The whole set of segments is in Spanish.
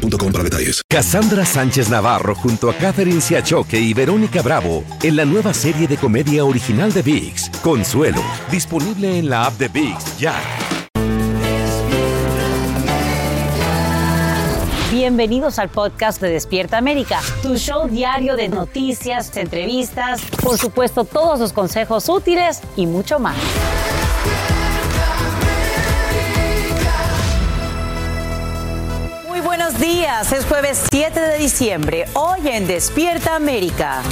boostmobile para detalles. Cassandra Sánchez Navarro junto a Catherine Siachoque y Verónica Bravo en la nueva serie de comedia original de VIX, Consuelo, disponible en la app de VIX ya. Bienvenidos al podcast de Despierta América, tu show diario de noticias, entrevistas, por supuesto todos los consejos útiles y mucho más. Buenos días. Es jueves 7 de diciembre. Hoy en Despierta América.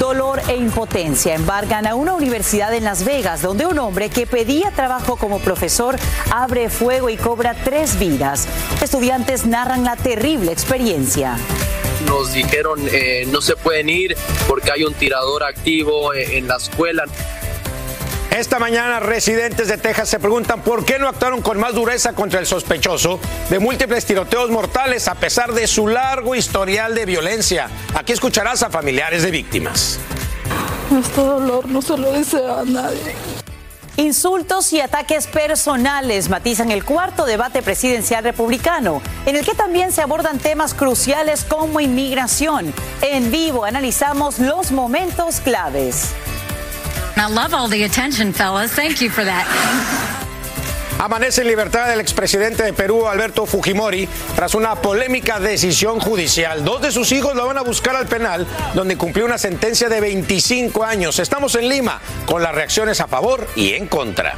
Dolor e impotencia embargan a una universidad en Las Vegas, donde un hombre que pedía trabajo como profesor abre fuego y cobra tres vidas. Estudiantes narran la terrible experiencia nos dijeron eh, no se pueden ir porque hay un tirador activo eh, en la escuela. Esta mañana residentes de Texas se preguntan por qué no actuaron con más dureza contra el sospechoso de múltiples tiroteos mortales a pesar de su largo historial de violencia. Aquí escucharás a familiares de víctimas. Este dolor no se lo desea a nadie. Insultos y ataques personales matizan el cuarto debate presidencial republicano, en el que también se abordan temas cruciales como inmigración. En vivo analizamos los momentos claves. I love all the attention, fellas. Thank you for that. Amanece en libertad el expresidente de Perú, Alberto Fujimori, tras una polémica decisión judicial. Dos de sus hijos lo van a buscar al penal, donde cumplió una sentencia de 25 años. Estamos en Lima con las reacciones a favor y en contra.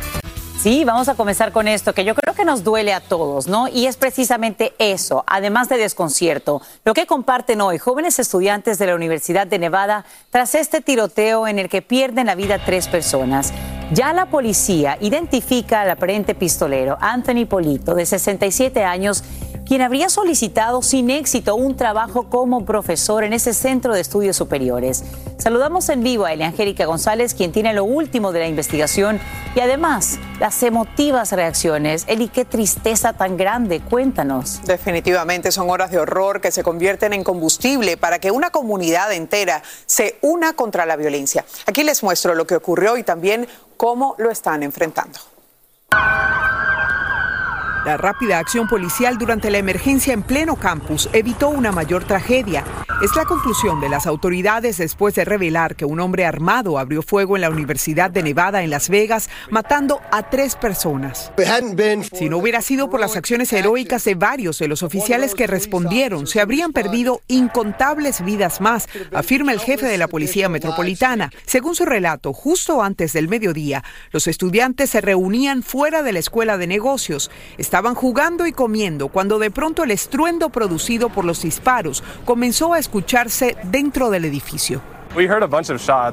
Sí, vamos a comenzar con esto, que yo creo que nos duele a todos, ¿no? Y es precisamente eso, además de desconcierto, lo que comparten hoy jóvenes estudiantes de la Universidad de Nevada tras este tiroteo en el que pierden la vida tres personas. Ya la policía identifica al aparente pistolero Anthony Polito, de 67 años, quien habría solicitado sin éxito un trabajo como profesor en ese centro de estudios superiores. Saludamos en vivo a Angélica González, quien tiene lo último de la investigación y además las emotivas reacciones. Eli, qué tristeza tan grande, cuéntanos. Definitivamente son horas de horror que se convierten en combustible para que una comunidad entera se una contra la violencia. Aquí les muestro lo que ocurrió y también cómo lo están enfrentando. La rápida acción policial durante la emergencia en pleno campus evitó una mayor tragedia. Es la conclusión de las autoridades después de revelar que un hombre armado abrió fuego en la Universidad de Nevada en Las Vegas, matando a tres personas. Si no hubiera sido por las acciones heroicas de varios de los oficiales que respondieron, se habrían perdido incontables vidas más, afirma el jefe de la Policía Metropolitana. Según su relato, justo antes del mediodía, los estudiantes se reunían fuera de la escuela de negocios. Estaban jugando y comiendo cuando de pronto el estruendo producido por los disparos comenzó a escucharse dentro del edificio.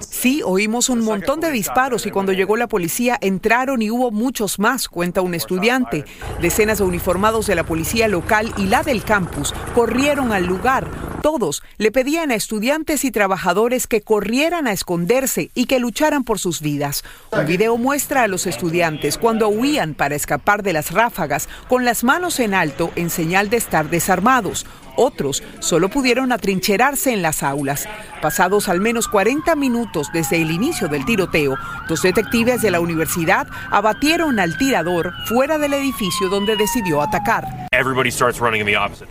Sí, oímos un montón de disparos y cuando llegó la policía entraron y hubo muchos más, cuenta un estudiante. Decenas de uniformados de la policía local y la del campus corrieron al lugar. Todos le pedían a estudiantes y trabajadores que corrieran a esconderse y que lucharan por sus vidas. Un video muestra a los estudiantes cuando huían para escapar de las ráfagas con las manos en alto en señal de estar desarmados. Otros solo pudieron atrincherarse en las aulas. Pasados al menos 40 minutos desde el inicio del tiroteo, dos detectives de la universidad abatieron al tirador fuera del edificio donde decidió atacar.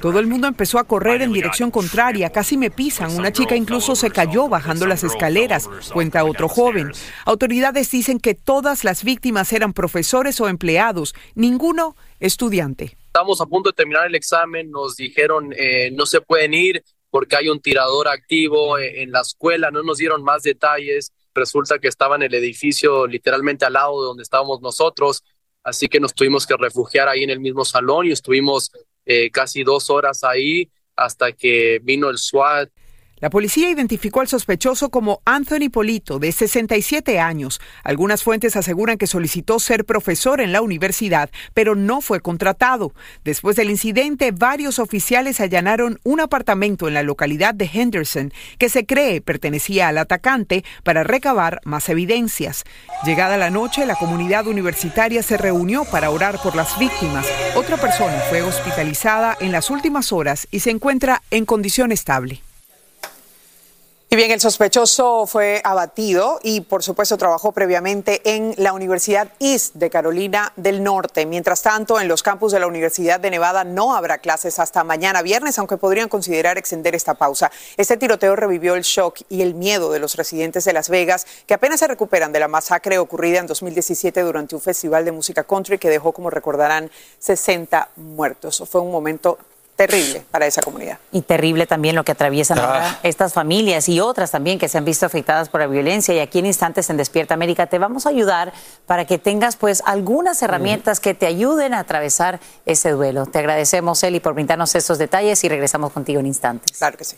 Todo el mundo empezó a correr en dirección contraria, casi me pisan. Una chica incluso se cayó bajando las escaleras, cuenta otro joven. Autoridades dicen que todas las víctimas eran profesores o empleados, ninguno estudiante. Estamos a punto de terminar el examen, nos dijeron eh, no se pueden ir porque hay un tirador activo eh, en la escuela, no nos dieron más detalles, resulta que estaba en el edificio literalmente al lado de donde estábamos nosotros, así que nos tuvimos que refugiar ahí en el mismo salón y estuvimos eh, casi dos horas ahí hasta que vino el SWAT La policía identificó al sospechoso como Anthony Polito, de 67 años. Algunas fuentes aseguran que solicitó ser profesor en la universidad, pero no fue contratado. Después del incidente, varios oficiales allanaron un apartamento en la localidad de Henderson que se cree pertenecía al atacante para recabar más evidencias. Llegada la noche, la comunidad universitaria se reunió para orar por las víctimas. Otra persona fue hospitalizada en las últimas horas y se encuentra en condición estable. Y bien, el sospechoso fue abatido y por supuesto trabajó previamente en la Universidad East de Carolina del Norte. Mientras tanto, en los campus de la Universidad de Nevada no habrá clases hasta mañana viernes, aunque podrían considerar extender esta pausa. Este tiroteo revivió el shock y el miedo de los residentes de Las Vegas, que apenas se recuperan de la masacre ocurrida en 2017 durante un festival de música country que dejó, como recordarán, 60 muertos. Fue un momento terrible para esa comunidad. Y terrible también lo que atraviesan ahora estas familias y otras también que se han visto afectadas por la violencia. Y aquí en Instantes en Despierta América te vamos a ayudar para que tengas pues algunas herramientas que te ayuden a atravesar ese duelo. Te agradecemos, Eli, por brindarnos estos detalles y regresamos contigo en instantes. Claro que sí.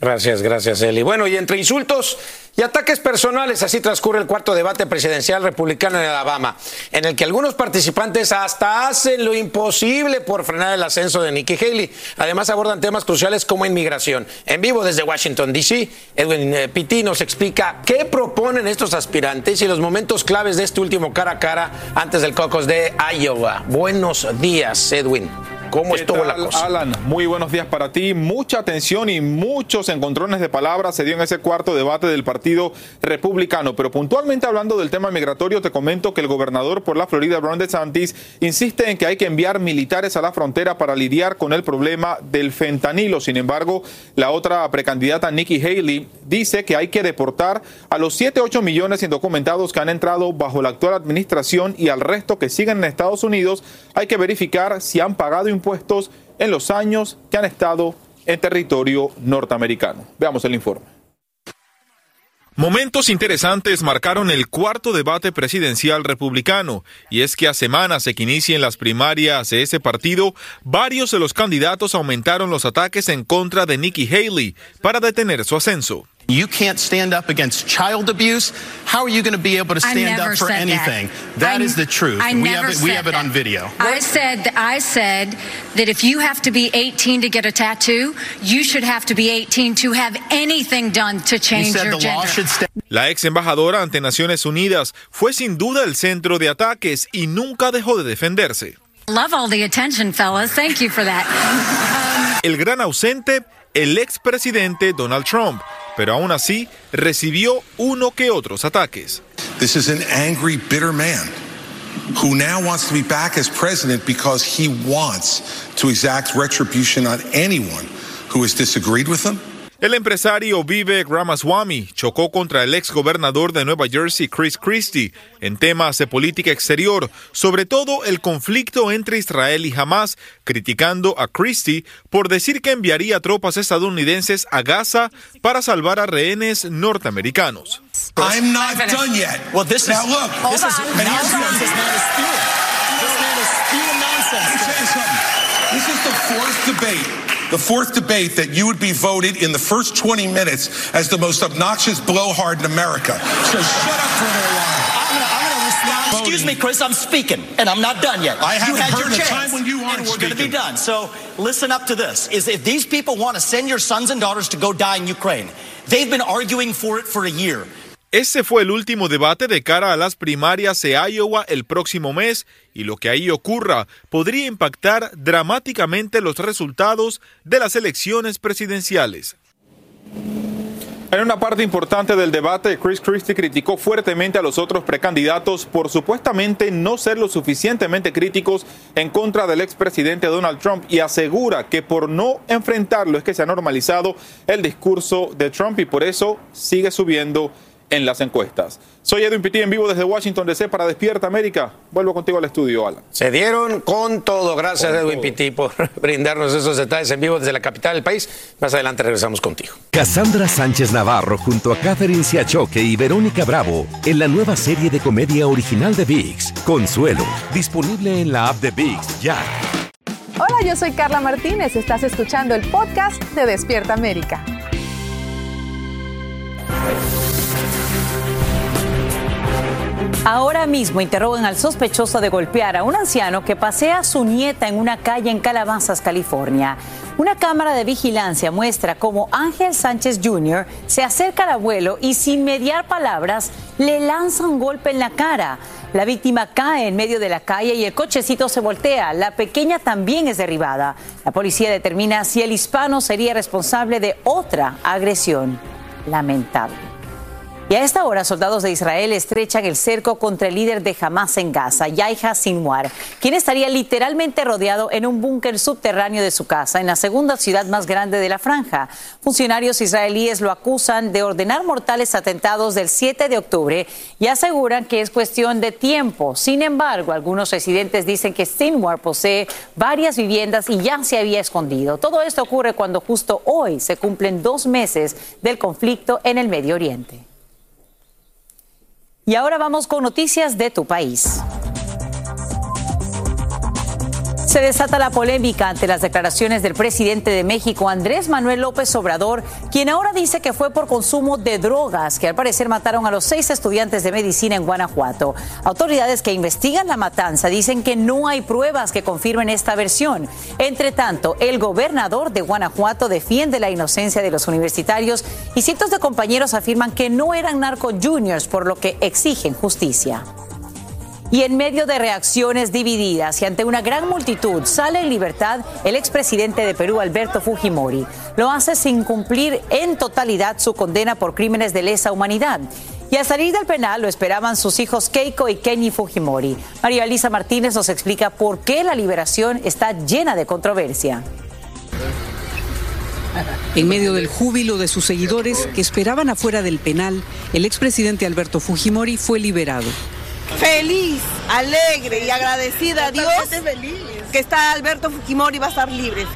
Gracias, gracias, Eli. Bueno, y entre insultos y ataques personales, así transcurre el cuarto debate presidencial republicano en Alabama, en el que algunos participantes hasta hacen lo imposible por frenar el ascenso de Nikki Haley. Además, abordan temas cruciales como inmigración. En vivo desde Washington, D.C., Edwin eh, Pitti nos explica qué proponen estos aspirantes y los momentos claves de este último cara a cara antes del caucus de Iowa. Buenos días, Edwin. ¿Cómo estuvo la cosa? Alan, muy buenos días para ti. Mucha atención y muchos encontrones de palabras se dio en ese cuarto debate del Partido Republicano. Pero puntualmente hablando del tema migratorio, te comento que el gobernador por la Florida, Ron DeSantis, insiste en que hay que enviar militares a la frontera para lidiar con el problema del fentanilo. Sin embargo, la otra precandidata, Nikki Haley, dice que hay que deportar a los 7, 8 millones indocumentados que han entrado bajo la actual administración y al resto que siguen en Estados Unidos. Hay que verificar si han pagado impuestos en los años que han estado en territorio norteamericano. Veamos el informe. Momentos interesantes marcaron el cuarto debate presidencial republicano, y es que a semanas de que inicien las primarias de ese partido, varios de los candidatos aumentaron los ataques en contra de Nikki Haley para detener su ascenso. You can't stand up against child abuse. How are you going to be able to stand up for anything? That, that is the truth. I we never have it, said we have it that. on video. I said I said that if you have to be 18 to get a tattoo, you should have to be 18 to have anything done to change said your the law gender. should stand. La ex embajadora ante Naciones Unidas fue sin duda el centro de ataques y nunca dejó de defenderse. Love all the attention, fellas. Thank you for that. El gran ausente, el expresidente Donald Trump, pero aún así recibió uno que otros ataques. This is an angry, bitter man who now wants to be back as president because he wants to exact retribution on anyone who has disagreed with him. El empresario Vivek Ramaswamy chocó contra el ex gobernador de Nueva Jersey, Chris Christie, en temas de política exterior, sobre todo el conflicto entre Israel y Hamas, criticando a Christie por decir que enviaría tropas estadounidenses a Gaza para salvar a rehenes norteamericanos. I'm not done yet. Well, is- look. is-. This is the fourth debate, the fourth debate that you would be voted in the first 20 minutes as the most obnoxious blowhard in America. So shut up for a little while. I'm gonna, I'm gonna respond. Excuse me, Chris. I'm speaking, and I'm not done yet. I haven't had heard your a chance, time when you aren't and we're going to be done. So listen up to this: is if these people want to send your sons and daughters to go die in Ukraine, they've been arguing for it for a year. Ese fue el último debate de cara a las primarias de Iowa el próximo mes y lo que ahí ocurra podría impactar dramáticamente los resultados de las elecciones presidenciales. En una parte importante del debate, Chris Christie criticó fuertemente a los otros precandidatos por supuestamente no ser lo suficientemente críticos en contra del expresidente Donald Trump y asegura que por no enfrentarlo es que se ha normalizado el discurso de Trump y por eso sigue subiendo en las encuestas. Soy Edwin Pitti en vivo desde Washington DC para Despierta América. Vuelvo contigo al estudio, Alan. Se dieron con todo. Gracias, Con Edwin todo. Pitti, por brindarnos esos detalles en vivo desde la capital del país. Más adelante regresamos contigo. Cassandra Sánchez Navarro junto a Catherine Siachoque y Verónica Bravo en la nueva serie de comedia original de VIX, Consuelo, disponible en la app de VIX ya. Hola, yo soy Carla Martínez. Estás escuchando el podcast de Despierta América. Ahora mismo interrogan al sospechoso de golpear a un anciano que pasea a su nieta en una calle en Calabazas, California. Una cámara de vigilancia muestra cómo Ángel Sánchez Jr. se acerca al abuelo y sin mediar palabras le lanza un golpe en la cara. La víctima cae en medio de la calle y el cochecito se voltea. La pequeña también es derribada. La policía determina si el hispano sería responsable de otra agresión lamentable. Y a esta hora, soldados de Israel estrechan el cerco contra el líder de Hamas en Gaza, Yahya Sinwar, quien estaría literalmente rodeado en un búnker subterráneo de su casa, en la segunda ciudad más grande de la franja. Funcionarios israelíes lo acusan de ordenar mortales atentados del 7 de octubre y aseguran que es cuestión de tiempo. Sin embargo, algunos residentes dicen que Sinwar posee varias viviendas y ya se había escondido. Todo esto ocurre cuando justo hoy se cumplen dos meses del conflicto en el Medio Oriente. Y ahora vamos con noticias de tu país. Se desata la polémica ante las declaraciones del presidente de México, Andrés Manuel López Obrador, quien ahora dice que fue por consumo de drogas que al parecer mataron a los seis estudiantes de medicina en Guanajuato. Autoridades que investigan la matanza dicen que no hay pruebas que confirmen esta versión. Entre tanto, el gobernador de Guanajuato defiende la inocencia de los universitarios y cientos de compañeros afirman que no eran narco juniors, por lo que exigen justicia. Y en medio de reacciones divididas y ante una gran multitud, sale en libertad el expresidente de Perú, Alberto Fujimori. Lo hace sin cumplir en totalidad su condena por crímenes de lesa humanidad. Y al salir del penal lo esperaban sus hijos Keiko y Kenny Fujimori. María Elisa Martínez nos explica por qué la liberación está llena de controversia. En medio del júbilo de sus seguidores que esperaban afuera del penal, el expresidente Alberto Fujimori fue liberado feliz, alegre y agradecida a Dios que está Alberto Fujimori va a estar libre.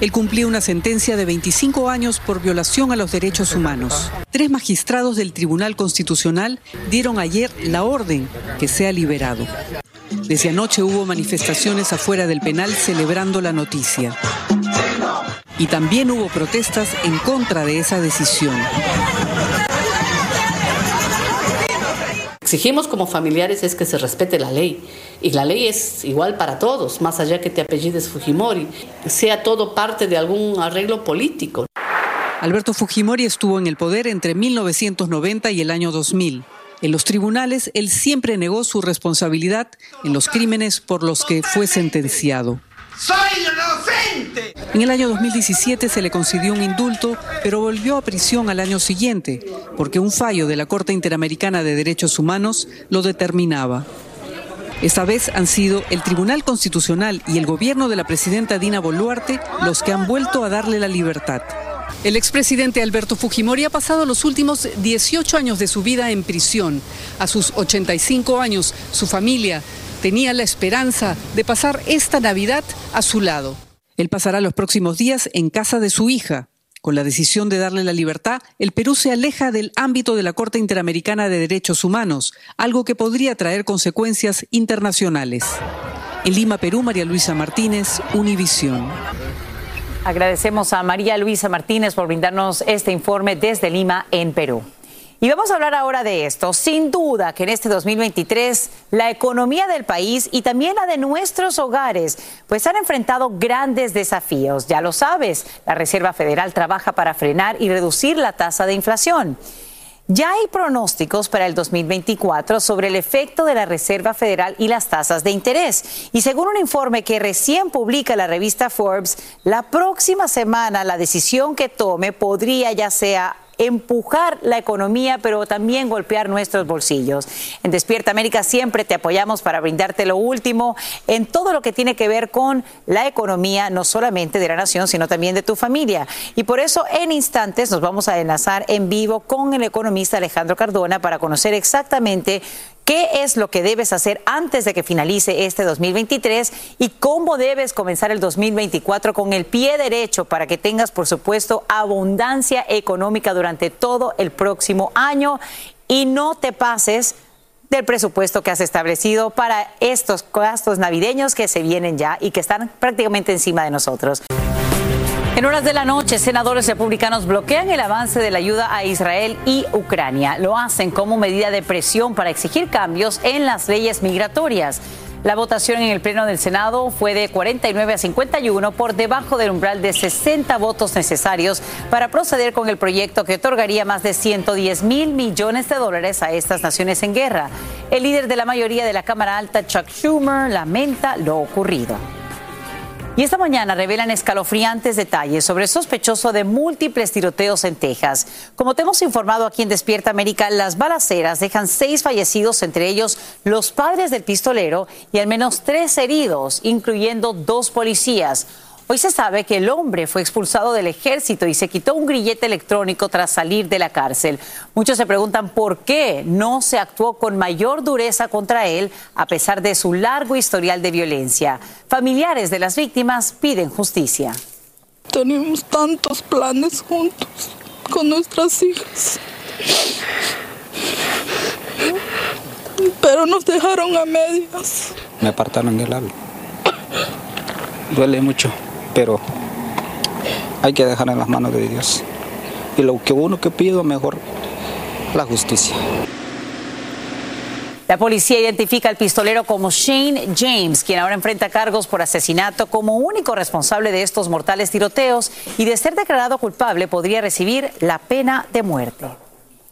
Él cumplía una sentencia de 25 años por violación a los derechos humanos. Tres magistrados del Tribunal Constitucional dieron ayer la orden que sea liberado. Desde anoche hubo manifestaciones afuera del penal celebrando la noticia. Y también hubo protestas en contra de esa decisión. Exigimos como familiares es que se respete la ley. Y la ley es igual para todos, más allá que te apellides Fujimori, sea todo parte de algún arreglo político. Alberto Fujimori estuvo en el poder entre 1990 y el año 2000. En los tribunales, él siempre negó su responsabilidad en los crímenes por los que fue sentenciado. ¡Soy En el año 2017 se le concedió un indulto, pero volvió a prisión al año siguiente, porque un fallo de la Corte Interamericana de Derechos Humanos lo determinaba. Esta vez han sido el Tribunal Constitucional y el gobierno de la presidenta Dina Boluarte los que han vuelto a darle la libertad. El expresidente Alberto Fujimori ha pasado los últimos 18 años de su vida en prisión. A sus 85 años, su familia tenía la esperanza de pasar esta Navidad a su lado. Él pasará los próximos días en casa de su hija. Con la decisión de darle la libertad, el Perú se aleja del ámbito de la Corte Interamericana de Derechos Humanos, algo que podría traer consecuencias internacionales. En Lima, Perú, María Luisa Martínez, Univisión. Agradecemos a María Luisa Martínez por brindarnos este informe desde Lima, en Perú. Y vamos a hablar ahora de esto. Sin duda que en este 2023 la economía del país y también la de nuestros hogares pues han enfrentado grandes desafíos. Ya lo sabes, la Reserva Federal trabaja para frenar y reducir la tasa de inflación. Ya hay pronósticos para el 2024 sobre el efecto de la Reserva Federal y las tasas de interés. Y según un informe que recién publica la revista Forbes, la próxima semana la decisión que tome podría ya sea empujar la economía, pero también golpear nuestros bolsillos. En Despierta América siempre te apoyamos para brindarte lo último en todo lo que tiene que ver con la economía, no solamente de la nación, sino también de tu familia. Y por eso en instantes nos vamos a enlazar en vivo con el economista Alejandro Cardona para conocer exactamente ¿Qué es lo que debes hacer antes de que finalice este 2023 y cómo debes comenzar el 2024 con el pie derecho para que tengas, por supuesto, abundancia económica durante todo el próximo año y no te pases del presupuesto que has establecido para estos gastos navideños que se vienen ya y que están prácticamente encima de nosotros. En horas de la noche, senadores republicanos bloquean el avance de la ayuda a Israel y Ucrania. Lo hacen como medida de presión para exigir cambios en las leyes migratorias. La votación en el Pleno del Senado fue de 49 a 51 por debajo del umbral de 60 votos necesarios para proceder con el proyecto que otorgaría más de 110 mil millones de dólares a estas naciones en guerra. El líder de la mayoría de la Cámara Alta, Chuck Schumer, lamenta lo ocurrido. Y esta mañana revelan escalofriantes detalles sobre el sospechoso de múltiples tiroteos en Texas. Como te hemos informado aquí en Despierta América, las balaceras dejan seis fallecidos, entre ellos los padres del pistolero, y al menos tres heridos, incluyendo dos policías. Hoy se sabe que el hombre fue expulsado del ejército y se quitó un grillete electrónico tras salir de la cárcel. Muchos se preguntan por qué no se actuó con mayor dureza contra él a pesar de su largo historial de violencia. Familiares de las víctimas piden justicia. Tenemos tantos planes juntos con nuestras hijas. Pero nos dejaron a medias. Me apartaron del alma. Duele mucho pero hay que dejar en las manos de Dios. Y lo que uno que pido mejor, la justicia. La policía identifica al pistolero como Shane James, quien ahora enfrenta cargos por asesinato como único responsable de estos mortales tiroteos y de ser declarado culpable podría recibir la pena de muerte.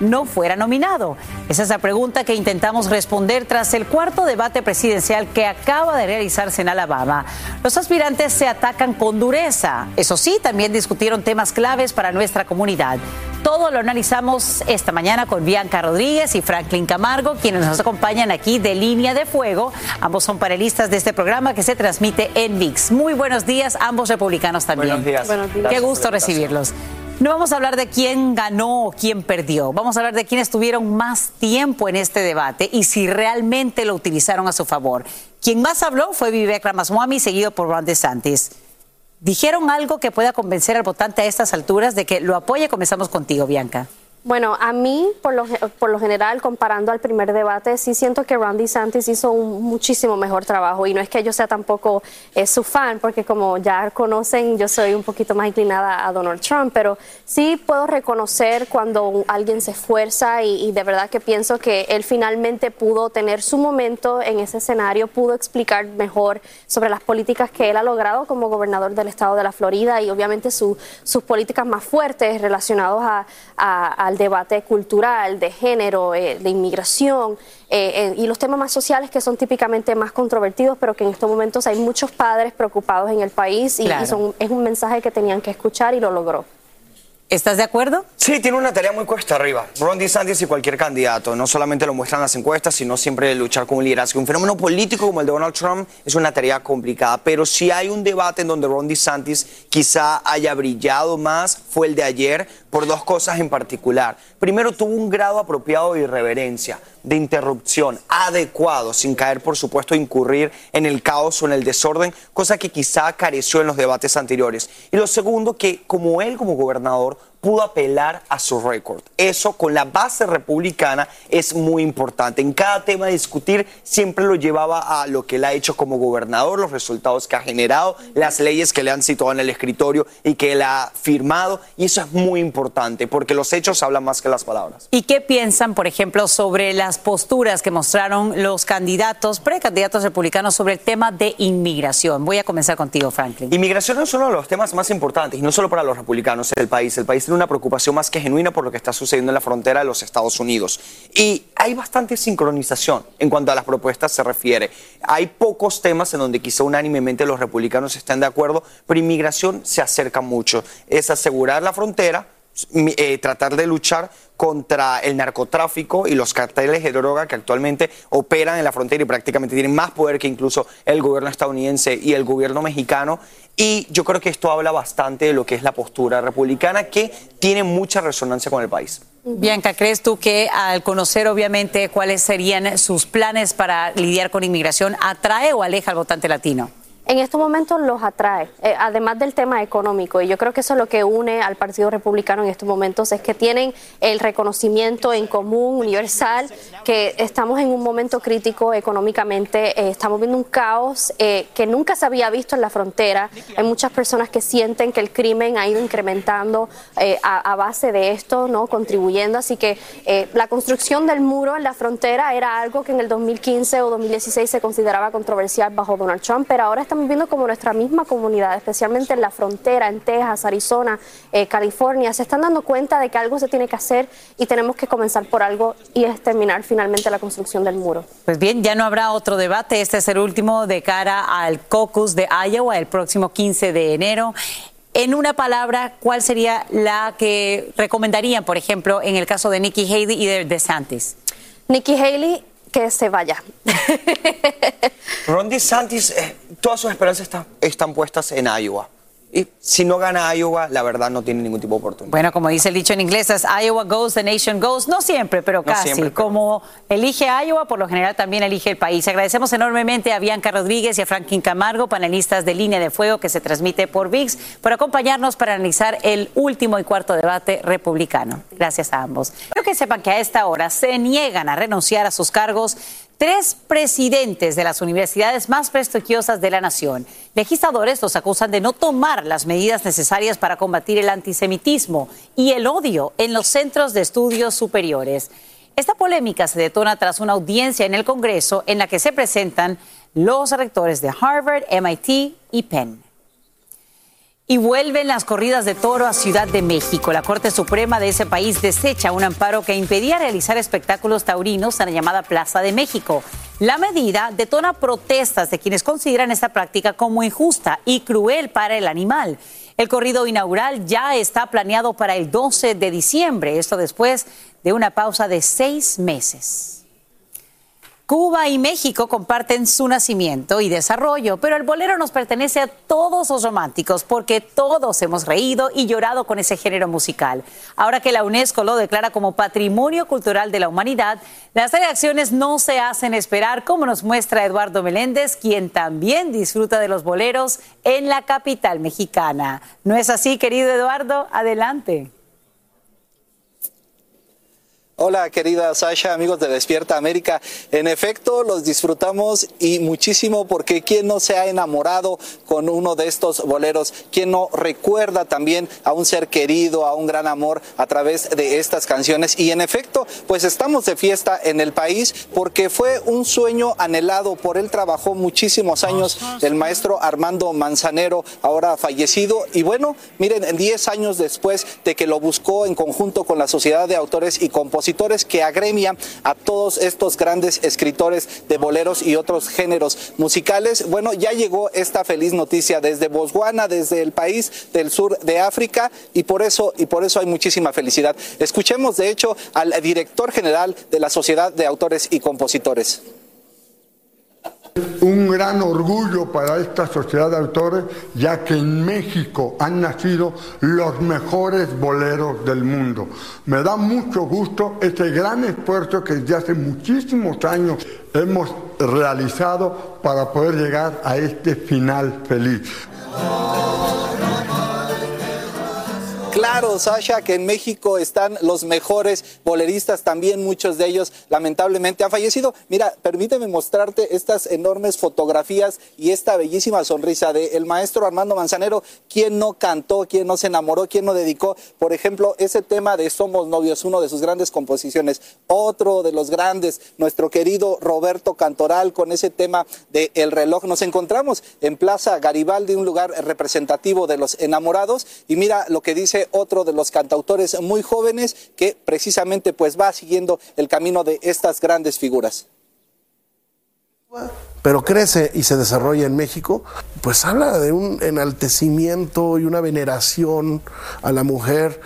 no fuera nominado? Esa es la pregunta que intentamos responder tras el cuarto debate presidencial que acaba de realizarse en Alabama. Los aspirantes se atacan con dureza. Eso sí, también discutieron temas claves para nuestra comunidad. Todo lo analizamos esta mañana con Bianca Rodríguez y Franklin Camargo, quienes nos acompañan aquí de Línea de Fuego. Ambos son panelistas de este programa que se transmite en VIX. Muy buenos días, ambos republicanos también. Buenos días. Buenos días. Qué gusto recibirlos. No vamos a hablar de quién ganó o quién perdió. Vamos a hablar de quiénes tuvieron más tiempo en este debate y si realmente lo utilizaron a su favor. Quien más habló fue Vivek Ramaswamy, seguido por Ron DeSantis. ¿Dijeron algo que pueda convencer al votante a estas alturas de que lo apoye? Comenzamos contigo, Bianca. Bueno, a mí, por lo, por lo general, comparando al primer debate, sí siento que Ron DeSantis hizo un muchísimo mejor trabajo. Y no es que yo sea tampoco eh, su fan, porque como ya conocen, yo soy un poquito más inclinada a Donald Trump, pero sí puedo reconocer cuando alguien se esfuerza y, de verdad que pienso que él finalmente pudo tener su momento en ese escenario, pudo explicar mejor sobre las políticas que él ha logrado como gobernador del estado de la Florida y obviamente su, sus políticas más fuertes relacionadas a debate cultural, de género, eh, de inmigración eh, eh, y los temas más sociales que son típicamente más controvertidos, pero que en estos momentos hay muchos padres preocupados en el país y, y son, es un mensaje que tenían que escuchar y lo logró. ¿Estás de acuerdo? Sí, tiene una tarea muy cuesta arriba. Ron DeSantis y cualquier candidato no solamente lo muestran las encuestas, sino siempre luchar con un liderazgo. Un fenómeno político como el de Donald Trump es una tarea complicada, pero si hay un debate en donde Ron DeSantis quizá haya brillado más, fue el de ayer, por dos cosas en particular. Primero, tuvo un grado apropiado de irreverencia, de interrupción, adecuado, sin caer, por supuesto, incurrir en el caos o en el desorden, cosa que quizá careció en los debates anteriores. Y lo segundo, que como él como gobernador pudo apelar a su récord. Eso con la base republicana es muy importante. En cada tema de discutir siempre lo llevaba a lo que él ha hecho como gobernador, los resultados que ha generado, las leyes que le han situado en el escritorio y que él ha firmado. Y eso es muy importante porque los hechos hablan más que las palabras. ¿Y qué piensan, por ejemplo, sobre las posturas que mostraron los candidatos, precandidatos republicanos sobre el tema de inmigración? Voy a comenzar contigo, Franklin. Inmigración es uno de los temas más importantes y no solo para los republicanos del país. El país una preocupación más que genuina por lo que está sucediendo en la frontera de los Estados Unidos. Y hay bastante sincronización en cuanto a las propuestas se refiere. Hay pocos temas en donde quizá unánimemente los republicanos estén de acuerdo, pero inmigración se acerca mucho. Es asegurar la frontera, eh, tratar de luchar contra el narcotráfico y los carteles de droga que actualmente operan en la frontera y prácticamente tienen más poder que incluso el gobierno estadounidense y el gobierno mexicano. Y yo creo que esto habla bastante de lo que es la postura republicana que tiene mucha resonancia con el país. Bianca, ¿crees tú que al conocer obviamente cuáles serían sus planes para lidiar con inmigración, atrae o aleja al votante latino? En estos momentos los atrae, eh, además del tema económico. Y yo creo que eso es lo que une al Partido Republicano en estos momentos, es que tienen el reconocimiento en común, universal, que estamos en un momento crítico económicamente, eh, estamos viendo un caos eh, que nunca se había visto en la frontera. Hay muchas personas que sienten que el crimen ha ido incrementando a, a, base de esto, ¿no? contribuyendo. Así que la construcción del muro en la frontera era algo que en el 2015 o 2016 se consideraba controversial bajo Donald Trump, pero ahora estamos viendo como nuestra misma comunidad, especialmente en la frontera, en Texas, Arizona, eh, California, se están dando cuenta de que algo se tiene que hacer y tenemos que comenzar por algo y es terminar finalmente la construcción del muro. Pues bien, ya no habrá otro debate, este es el último de cara al caucus de Iowa el próximo 15 de enero. En una palabra, ¿cuál sería la que recomendarían, por ejemplo, en el caso de Nikki Haley y de DeSantis? Nikki Haley que se vaya. Ron DeSantis, eh, todas sus esperanzas están, están puestas en Iowa. Y si no gana Iowa, la verdad no tiene ningún tipo de oportunidad. Bueno, como dice el dicho en inglés, es Iowa goes, the nation goes. No siempre, pero casi. Como elige Iowa, por lo general también elige el país. Agradecemos enormemente a Bianca Rodríguez y a Franklin Camargo, panelistas de Línea de Fuego que se transmite por VIX, por acompañarnos para analizar el último y cuarto debate republicano. Gracias a ambos. Quiero que sepan que a esta hora se niegan a renunciar a sus cargos tres presidentes de las universidades más prestigiosas de la nación. Legisladores los acusan de no tomar las medidas necesarias para combatir el antisemitismo y el odio en los centros de estudios superiores. Esta polémica se detona tras una audiencia en el Congreso en la que se presentan los rectores de Harvard, MIT y Penn. Y vuelven las corridas de toro a Ciudad de México. La Corte Suprema de ese país desecha un amparo que impedía realizar espectáculos taurinos en la llamada Plaza de México. La medida detona protestas de quienes consideran esta práctica como injusta y cruel para el animal. El corrido inaugural ya está planeado para el 12 de diciembre, esto después de una pausa de seis meses. Cuba y México comparten su nacimiento y desarrollo, pero el bolero nos pertenece a todos los románticos porque todos hemos reído y llorado con ese género musical. Ahora que la UNESCO lo declara como Patrimonio Cultural de la Humanidad, las reacciones no se hacen esperar, como nos muestra Eduardo Meléndez, quien también disfruta de los boleros en la capital mexicana. ¿No es así, querido Eduardo? Adelante. Hola querida Sasha, amigos de Despierta América. En efecto, los disfrutamos y muchísimo porque quien no se ha enamorado con uno de estos boleros, quien no recuerda también a un ser querido, a un gran amor a través de estas canciones. Y en efecto, pues estamos de fiesta en el país porque fue un sueño anhelado por él. Trabajó muchísimos años el maestro Armando Manzanero, ahora fallecido. Y bueno, miren, 10 años después de que lo buscó en conjunto con la Sociedad de Autores y Compositores, que agremian a todos estos grandes escritores de boleros y otros géneros musicales. Bueno, ya llegó esta feliz noticia desde Botswana, desde el país del sur de África y por eso y por eso hay muchísima felicidad. Escuchemos de hecho al director general de la Sociedad de Autores y Compositores. Un gran orgullo para esta sociedad de autores, ya que en México han nacido los mejores boleros del mundo. Me da mucho gusto este gran esfuerzo que desde hace muchísimos años hemos realizado para poder llegar a este final feliz. Claro, Sasha, que en México están los mejores boleristas, también muchos de ellos lamentablemente han fallecido. Mira, permíteme mostrarte estas enormes fotografías y esta bellísima sonrisa del el maestro Armando Manzanero, quien no cantó, quien no se enamoró, quien no dedicó, por ejemplo, ese tema de Somos Novios, uno de sus grandes composiciones. Otro de los grandes, nuestro querido Roberto Cantoral, con ese tema de El reloj. Nos encontramos en Plaza Garibaldi, un lugar representativo de los enamorados, y mira lo que dice otro de los cantautores muy jóvenes que precisamente pues va siguiendo el camino de estas grandes figuras pero crece y se desarrolla en México, pues habla de un enaltecimiento y una veneración a la mujer.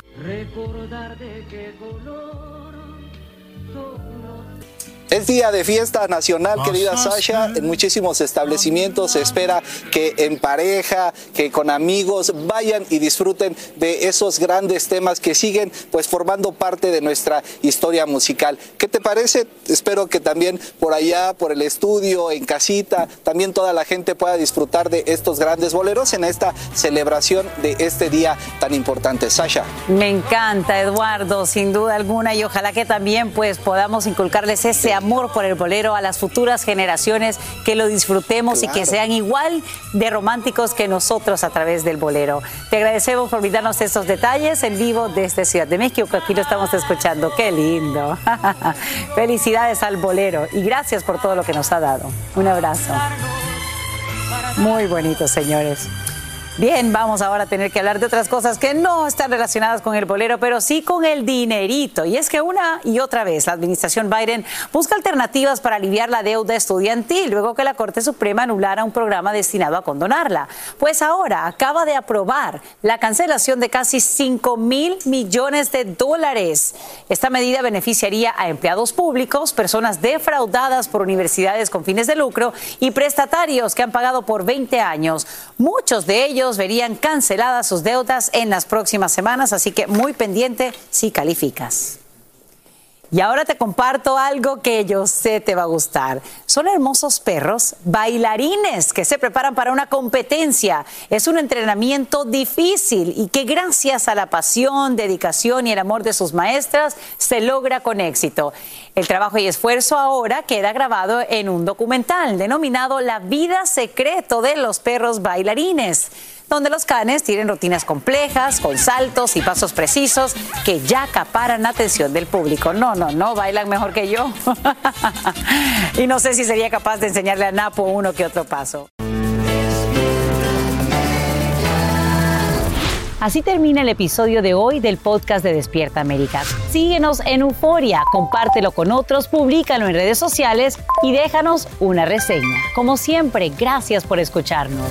Es día de fiesta nacional, querida Sasha. En muchísimos establecimientos se espera que en pareja, que con amigos vayan y disfruten de esos grandes temas que siguen pues formando parte de nuestra historia musical. ¿Qué te parece? Espero que también por allá, por el estudio, en casita, también toda la gente pueda disfrutar de estos grandes boleros en esta celebración de este día tan importante. Sasha. Me encanta, Eduardo, sin duda alguna, y ojalá que también pues podamos inculcarles ese amor por el bolero a las futuras generaciones, que lo disfrutemos y que sean igual de románticos que nosotros a través del bolero. Te agradecemos por brindarnos estos detalles en vivo desde Ciudad de México, que aquí lo estamos escuchando. Qué lindo. Felicidades al bolero y gracias por todo lo que nos ha dado. Un abrazo. Muy bonito, señores. Bien, vamos ahora a tener que hablar de otras cosas que no están relacionadas con el bolero, pero sí con el dinerito. Y es que una y otra vez la administración Biden busca alternativas para aliviar la deuda estudiantil, luego que la Corte Suprema anulara un programa destinado a condonarla. Pues ahora acaba de aprobar la cancelación de casi 5 mil millones de dólares. Esta medida beneficiaría a empleados públicos, personas defraudadas por universidades con fines de lucro y prestatarios que han pagado por 20 años. Muchos de ellos verían canceladas sus deudas en las próximas semanas, así que muy pendiente si calificas. Y ahora te comparto algo que yo sé te va a gustar. Son hermosos perros bailarines que se preparan para una competencia. Es un entrenamiento difícil y que gracias a la pasión, dedicación y el amor de sus maestras se logra con éxito. El trabajo y esfuerzo ahora queda grabado en un documental denominado La vida secreto de los perros bailarines donde los canes tienen rutinas complejas, con saltos y pasos precisos que ya acaparan la atención del público. No, no, no, bailan mejor que yo. y no sé si sería capaz de enseñarle a Napo uno que otro paso. Así termina el episodio de hoy del podcast de Despierta América. Síguenos en Euforia, compártelo con otros, públicalo en redes sociales y déjanos una reseña. Como siempre, gracias por escucharnos.